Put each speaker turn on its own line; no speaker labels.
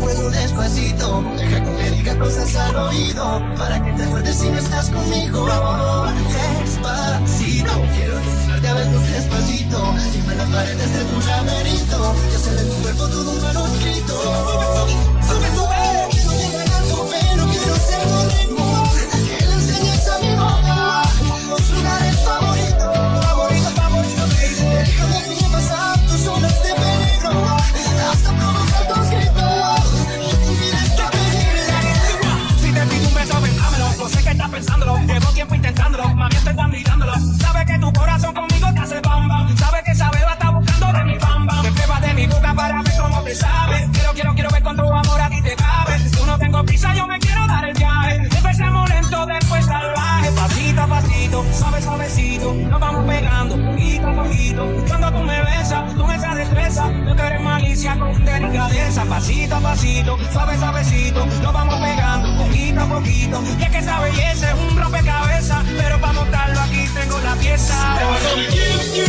Puedo despacito, deja que me diga cosas al oído para que te acuerdes si no estás conmigo. Despacito, quiero dejarte a ver. Sin las paredes de tu laberinto, y hacer de tu cuerpo todo un manuscrito. Sube, sube, quiero llegar a tu pelo, quiero ser tu ritmo. Que le enseñes a mi boca los lugares favoritos,
favoritos, favoritos, baby.
Déjame bien pasar tus horas de peligro, hasta provocar tus gritos. Tú tienes que pedirle.
Si te pido un beso, ven, dámelo. Yo sé que estás pensándolo. Llevo tiempo intentándolo. Mami, te están gritándolo. Tu corazón conmigo te hace bam bam. Sabe que esa beba está buscando de mi bam bam. Te pruebas de mi boca para ver cómo te sabe. Quiero, quiero, quiero ver con tu amor a ti te cabe. Yo no tengo prisa, yo me quiero dar el viaje. Empecemos lento, después salvaje. Pasito a pasito, suave, suavecito. Nos vamos pegando poquito a poquito. Cuando tú me besas, con esa destreza. Yo que eres malicia con delicadeza. Pasito a pasito, suave, suavecito. Nos vamos pegando poquito a poquito. Y es que esa belleza es un I'm
gonna give you